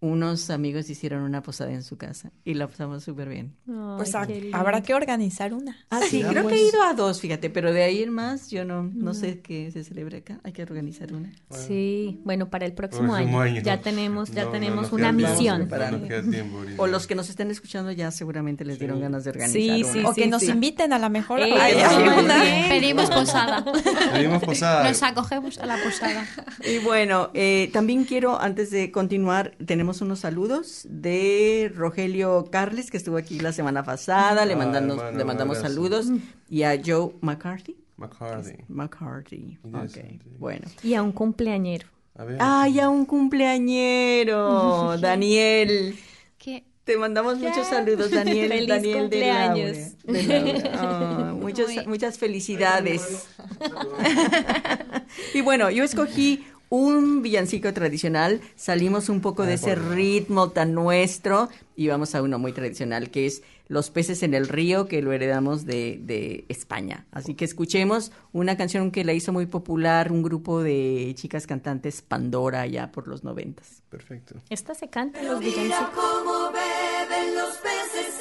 unos amigos hicieron una posada en su casa y la pasamos súper bien. Ay, Pues lindo. habrá que organizar una. Ah, sí, creo que he ido a dos, fíjate, pero de ahí en más yo no, no sé qué se celebra acá. Hay que organizar una. Sí, bueno, para el próximo, Próximo año, año. ya tenemos, ya No, no tenemos una misión. Tiempo. O los que nos estén escuchando ya seguramente les dieron Sí. ganas de organizar Sí, una. sí, o que sí, nos sí. inviten a la mejor. Eh, Ay, sí, ay, muy una- bien. Pedimos posada. Pedimos posada. Nos acogemos a la posada. Y bueno, eh, también quiero, antes de continuar, tenemos unos saludos de Rogelio Carles, que estuvo aquí la semana pasada, le, Ah, mandamos, hermano, le mandamos saludos, y a Joe McCarthy. McCarthy. McCarthy, ok, Interesante. bueno. Y a un cumpleañero. A ver. ¡Ay, a un cumpleañero! Daniel. Que Te mandamos muchos saludos, Daniel. Feliz Daniel de cumpleaños. Laura, de Laura. Ah, muchas, muchas felicidades. y bueno, yo escogí un villancico tradicional. Salimos un poco de ese ritmo tan nuestro y vamos a uno muy tradicional que es Los peces en el río, que lo heredamos de, de España. Así que escuchemos una canción que la hizo muy popular un grupo de chicas cantantes Pandora ya por los noventas. Perfecto. Esta se canta en los Mira villancicos. cómo beben los peces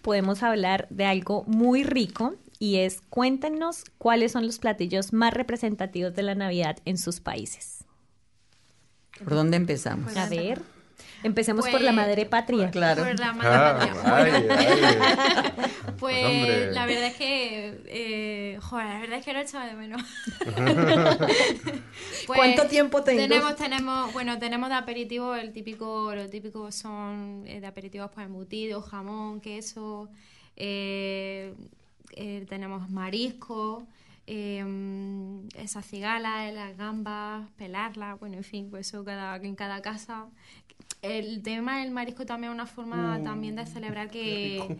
podemos hablar de algo muy rico y es cuéntenos cuáles son los platillos más representativos de la Navidad en sus países. ¿Por dónde empezamos? A ver, empecemos por Pues- la madre patria. Claro. Por la madre Ah, patria. Pues Hombre. la verdad es que, eh, joder, la verdad es que no echaba de menos. Pues, ¿Cuánto tiempo tengo? Tenemos, tenemos, bueno, tenemos de aperitivo el típico, lo típico son eh, de aperitivos pues embutidos, jamón, queso, eh, eh, tenemos marisco, eh, esas cigalas, las gambas, pelarlas, bueno, en fin, pues eso cada, en cada casa. El tema del marisco también es una forma también de celebrar que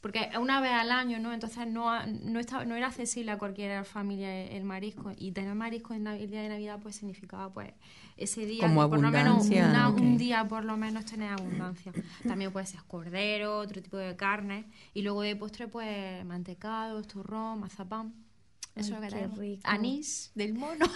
porque una vez al año, ¿no? Entonces no, no, estaba, no era accesible a cualquier familia el, el marisco. Y tener marisco en el día de Navidad pues significaba pues ese día, Como por lo menos una- un día por lo menos tener abundancia. También puede ser cordero, otro tipo de carne. Y luego de postre pues mantecado, turrón, mazapán. Eso es lo que qué tenemos. rico. Anís del mono.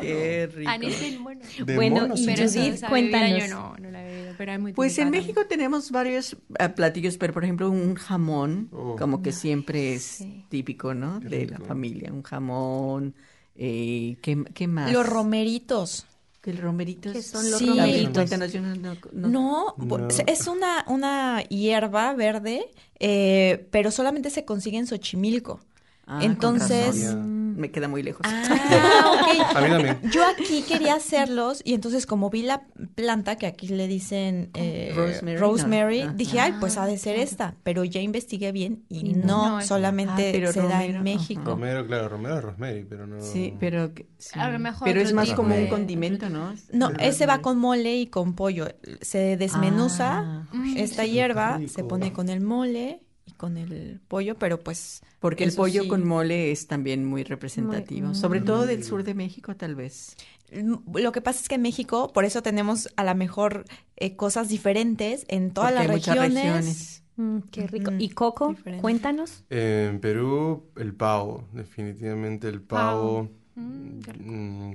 Qué rico. Anís del mono. De Bueno, mono, y sí. Pero Judith, esa cuéntanos. Yo no, no la he bebido, pero es muy Pues en México tenemos varios eh, platillos, pero por ejemplo un jamón, Oh. como que siempre es Sí. típico, ¿no? Qué De la familia, un jamón. Eh, ¿qué, qué más? Los romeritos. Que el romerito ¿Qué es- son los Sí. Romeritos? cuéntanos, yo no- no- no- No, No. pues, es una, una hierba verde, eh, pero solamente se consigue en Xochimilco. Ah, Entonces, razón. me queda muy lejos. Ah. A mí también. Yo aquí quería hacerlos y entonces como vi la planta que aquí le dicen eh, Rosemary, rosemary, no. dije, ay, pues ha de ser esta. Pero ya investigué bien y, Y no, no, no es- solamente Ah, se da en México. Romero, claro, Romero es Rosemary, pero no. Sí, pero sí. A lo mejor pero es más tipo como un condimento, ¿no? No, ese va con mole y con pollo. Se desmenuza Ah, esta qué hierba, se pone con el mole con el pollo, pero pues porque el pollo sí. con mole es también muy representativo, Muy- sobre todo del sur de México tal vez. Mm, Lo que pasa es que en México, por eso tenemos a lo mejor eh, cosas diferentes en todas Porque las hay muchas regiones. regiones. Mm, qué rico. ¿Y Coco? diferente. Cuéntanos. En Perú, el pavo, definitivamente el pavo. Mm. Mm,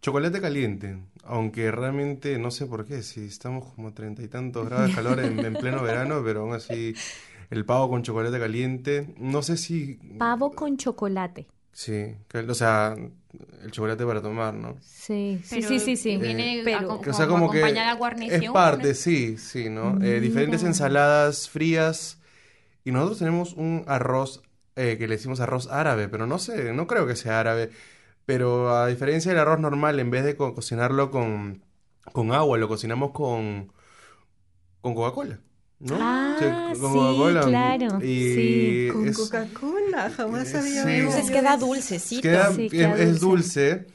chocolate caliente, aunque realmente no sé por qué, si estamos como treinta y tantos grados de calor en, en pleno verano, pero aún así el pavo con chocolate caliente, no sé si... Pavo con chocolate. Sí, o sea, el chocolate para tomar, ¿no? Sí, sí, Pero sí, sí, sí. viene Pero- a- Que, o sea, como que acompañada de guarnición, es parte, ¿no? sí, sí, ¿no? Eh, diferentes ensaladas frías y nosotros tenemos un arroz eh, que le decimos arroz árabe, pero no sé, no creo que sea árabe, pero a diferencia del arroz normal, en vez de co- cocinarlo con, con agua, lo cocinamos con, con Coca-Cola, ¿no? Ah, sí, Coca-Cola claro, y sí. Con es- Coca-Cola, jamás había sí. oído Entonces queda dulcecito. Queda- Sí, es, queda es dulce. dulce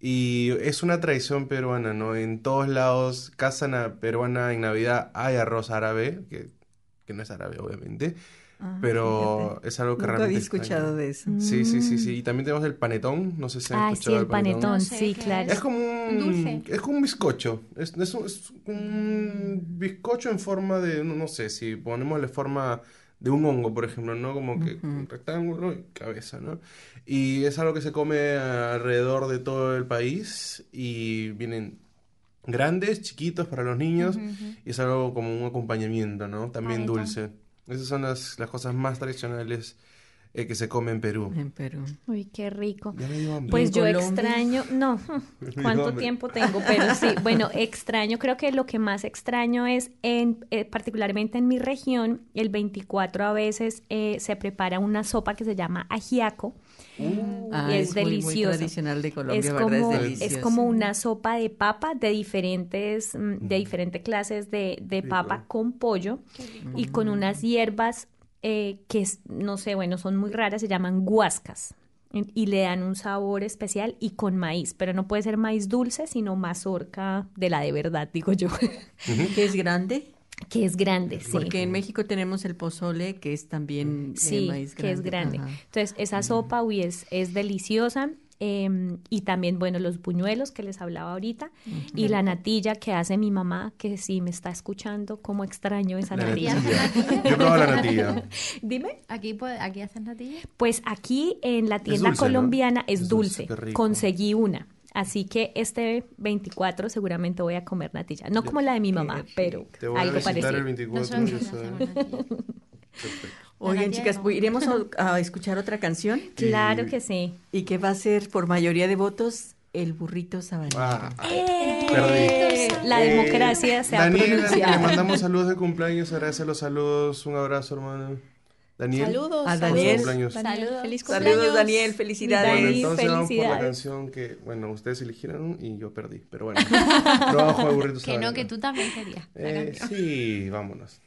y es una tradición peruana, ¿no? En todos lados, casa na- peruana en Navidad hay arroz árabe, que, que no es árabe, obviamente, Ah, pero fíjate. es algo que Nunca realmente había extraño. escuchado de eso. Sí, sí, sí, Mm. sí. Y también tenemos el panetón, no sé si han Ah, sí, escuchado el el panetón. panetón, No sé sí, claro. Es como un, Dulce. es como un bizcocho. Es, es un, es un bizcocho en forma de, no, no sé, si ponemos la forma de un hongo, por ejemplo, ¿no? Como que un rectángulo y cabeza, ¿no? Y es algo que se come alrededor de todo el país y vienen grandes, chiquitos para los niños y es algo como un acompañamiento, ¿no? También Panetón. dulce. Esas son las, las cosas más tradicionales eh, que se come en Perú. En Perú. Uy, qué rico. Ya me dio hambre. Pues ¿En yo Colombia? extraño, no, cuánto tiempo tengo, pero sí, bueno, extraño, creo que lo que más extraño es, en, eh, particularmente en mi región, el 24 a veces eh, se prepara una sopa que se llama ajiaco, Ah, y es, es muy, muy delicioso. tradicional de Colombia, es ¿verdad? como, Es es delicioso. como una sopa de papa de diferentes, mm, de diferentes clases de, de papa con pollo y con unas hierbas eh, que, es- no sé, bueno, son muy raras, se llaman guascas. Y le dan un sabor especial y con maíz, pero no puede ser maíz dulce, sino mazorca de la de verdad, digo yo, Que es grande, que es grande, sí. porque en México tenemos el pozole, que es también de Sí, maíz que es grande. Ajá. Entonces, esa sopa, uy, es, es deliciosa. Eh, y también, bueno, los buñuelos que les hablaba ahorita. Y la natilla que hace mi mamá, que si me está escuchando, cómo extraño esa La natilla. natilla. Yo he probado la natilla. Dime. Aquí, puede- aquí hacen natilla. Pues aquí en la tienda dulce, ¿no? colombiana es Es dulce. Conseguí una. Así que este 24 seguramente voy a comer natilla. No como la de mi mamá, pero Te voy a algo visitar parecido. el 24. Nosotros yo soy- hacemos natilla. Perfecto. Oigan, chicas, no. pues, iremos a, a escuchar otra canción Claro que sí. y que va a ser por mayoría de votos el burrito sabanero. Ah, ¡Eh! Perdí. La Eh, democracia se ha Daniel, que le pronunciado. mandamos saludos de cumpleaños, agradece los saludos, un abrazo, hermano. Daniel. Saludos. A saludos, Daniel. Cumpleaños. Saludos. Feliz Saludos, cumpleaños. Daniel, felicidades. Bueno, entonces vamos por la felicidades. canción que, bueno, ustedes eligieron y yo perdí, pero bueno. Trabajo de burritos Que no, sabanero. que tú también querías. Eh, sí, vámonos.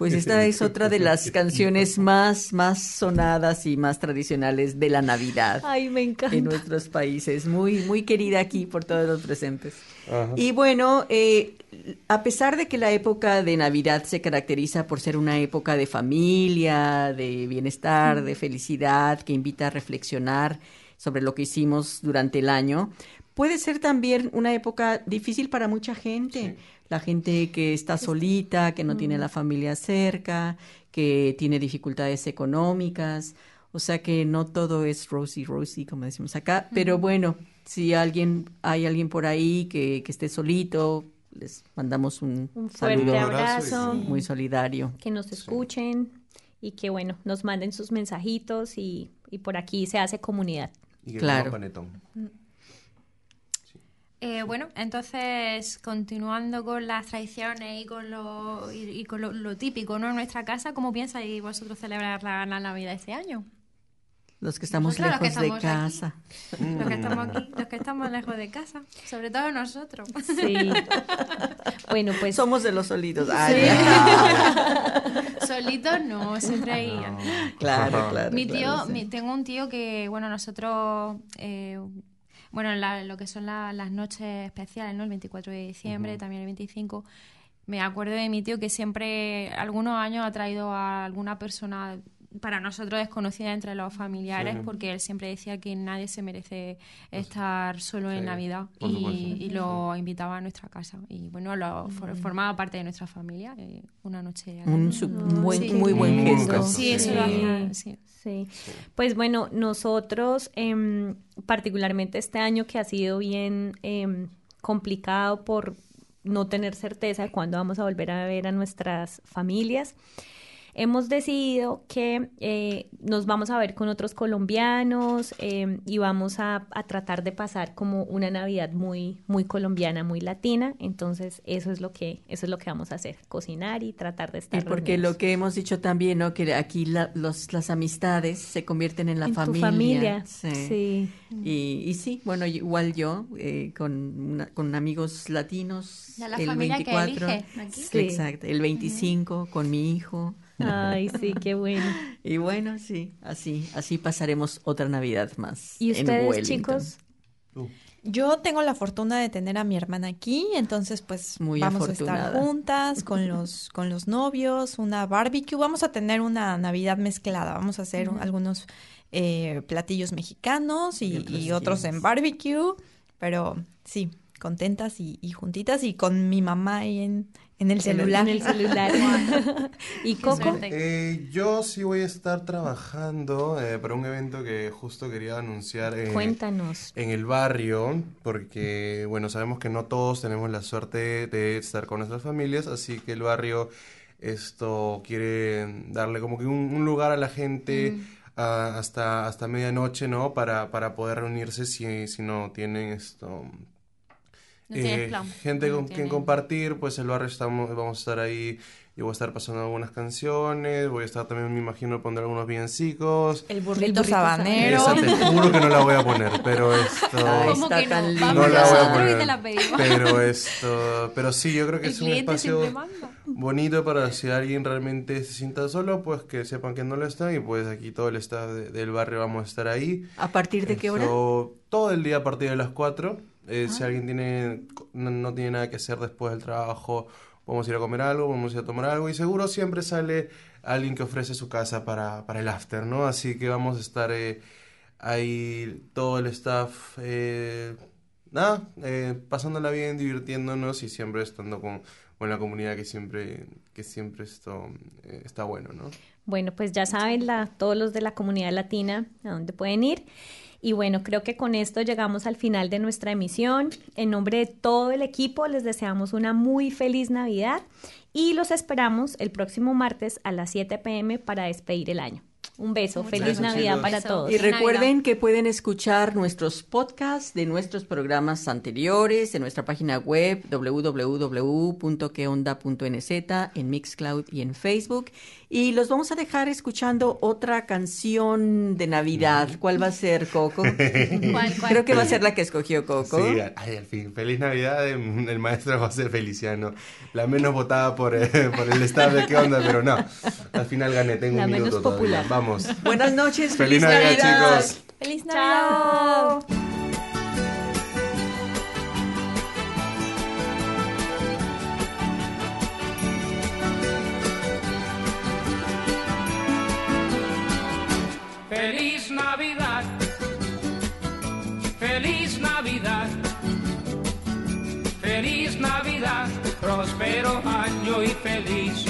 Pues esta es otra de las canciones más, más sonadas y más tradicionales de la Navidad Ay, me encanta. en nuestros países. Muy, muy querida aquí por todos los presentes. Ajá. Y bueno, eh, a pesar de que la época de Navidad se caracteriza por ser una época de familia, de bienestar, de felicidad, que invita a reflexionar sobre lo que hicimos durante el año, puede ser también una época difícil para mucha gente. La gente que está solita, que no tiene la familia cerca, que tiene dificultades económicas. O sea que no todo es rosy, rosy, como decimos acá. Pero bueno, si alguien, hay alguien por ahí que, que esté solito, les mandamos un, Un fuerte saludo abrazo. muy solidario. que nos escuchen y que, bueno, nos manden sus mensajitos y, y por aquí se hace comunidad. Y que Claro. panetón. Eh, bueno, entonces, continuando con las tradiciones y con lo, y, y con lo, lo típico ¿no? en nuestra casa, ¿cómo piensáis vosotros celebrar la, la Navidad este año? Los que estamos que lejos de aquí. casa. Los que estamos aquí, los que estamos lejos de casa, sobre todo nosotros. Sí. bueno, pues Somos de los solitos. Ay, Sí. ya. Solitos no, siempre hay... Claro, claro. Mi tío, claro, sí. mi- tengo un tío que, bueno, nosotros, eh, bueno, la- lo que son la- las noches especiales, ¿no? El 24 de diciembre, también el 25, me acuerdo de mi tío que siempre, algunos años ha traído a alguna persona para nosotros desconocida entre los familiares, Sí. porque él siempre decía que nadie se merece estar solo en Navidad y, lo invitaba a nuestra casa. Y bueno, lo for- formaba parte de nuestra familia, eh, una noche. al Un año. su- un buen, Sí. muy buen Mm, gesto. Sí, eso lo hacía, sí. Sí. Pues bueno, nosotros, em, particularmente este año que ha sido bien em, complicado por no tener certeza de cuándo vamos a volver a ver a nuestras familias, hemos decidido que eh, nos vamos a ver con otros colombianos em, y vamos a, a tratar de pasar como una Navidad muy, muy colombiana, muy latina. Entonces, eso es lo que, eso es lo que vamos a hacer, cocinar y tratar de estar Y porque reunidos. lo que hemos dicho también, ¿no? Que aquí la- los, las amistades se convierten en la En tu familia. familia, Sí. sí. Y, y sí, bueno, igual yo, eh, con, una- con amigos latinos. La el familia que 24, elige aquí. Sí. Exacto, el 25 con mi hijo. Ay, sí, qué bueno. Y bueno, sí, así, así pasaremos otra Navidad más. ¿Y en ustedes, chicos? Uh, Yo tengo la fortuna de tener a mi hermana aquí, entonces pues Muy vamos a estar juntas con los con los novios, una barbecue, vamos a tener una Navidad mezclada, vamos a hacer algunos eh, platillos mexicanos y, Y otros y otros en barbecue, pero sí, contentas y, y juntitas y con mi mamá ahí en, en el celular. En el celular. ¿Y Coco? Eh, yo sí voy a estar trabajando eh, para un evento que justo quería anunciar eh, Cuéntanos. en el barrio, porque bueno, sabemos que no todos tenemos la suerte de estar con nuestras familias, así que el barrio esto quiere darle como que un, un lugar a la gente ah, hasta, hasta medianoche, ¿no? Para, para poder reunirse si, si no tienen esto No eh, plan. gente No con quien tienen. compartir, pues el barrio estamos, vamos a estar ahí, yo voy a estar pasando algunas canciones, voy a estar también, me imagino, pondré algunos villancicos. El burrito sabanero. Esa te juro que no la voy a poner, pero esto... ¿Cómo está que no? tan lindo. Vamos no la voy a y poner. te la pedimos. Pero esto, pero sí, yo creo que El es un espacio bonito para si alguien realmente se sienta solo, pues que sepan que no lo está y pues aquí todo el staff de- del barrio vamos a estar ahí. ¿A partir de qué hora? Todo el día a partir de las 4. Eh, Ah. Si alguien tiene, no, no tiene nada que hacer después del trabajo, podemos ir a comer algo, podemos ir a tomar algo y seguro siempre sale alguien que ofrece su casa para, para el after, ¿no? Así que vamos a estar eh, ahí todo el staff, eh, nada, eh, pasándola bien, divirtiéndonos y siempre estando con, con la comunidad que siempre, que siempre esto está bueno, ¿no? Bueno, pues ya saben la, todos los de la comunidad latina a dónde pueden ir. Y bueno, creo que con esto llegamos al final de nuestra emisión. En nombre de todo el equipo les deseamos una muy feliz Navidad y los esperamos el próximo martes a las 7 pm para despedir el año. Un beso. Muchas Feliz gracias, Navidad chicos. para todos. Y recuerden que pueden escuchar nuestros podcasts de nuestros programas anteriores en nuestra página web www.queonda.nz, en Mixcloud y en Facebook. Y los vamos a dejar escuchando otra canción de Navidad. ¿Cuál va a ser, Coco? ¿Cuál, cuál? Creo que va a ser la que escogió Coco. Sí, ay, al fin. Feliz Navidad, em, el maestro José Feliciano. La menos votada por, eh, por el staff de qué onda, pero no. Al final gané, tengo La un menos minuto todavía. popular. Vamos. Buenas noches. Feliz Navidad, chicos. ¡Feliz Navidad! Feliz Navidad, feliz Navidad, feliz Navidad, próspero año y felicidad. Feliz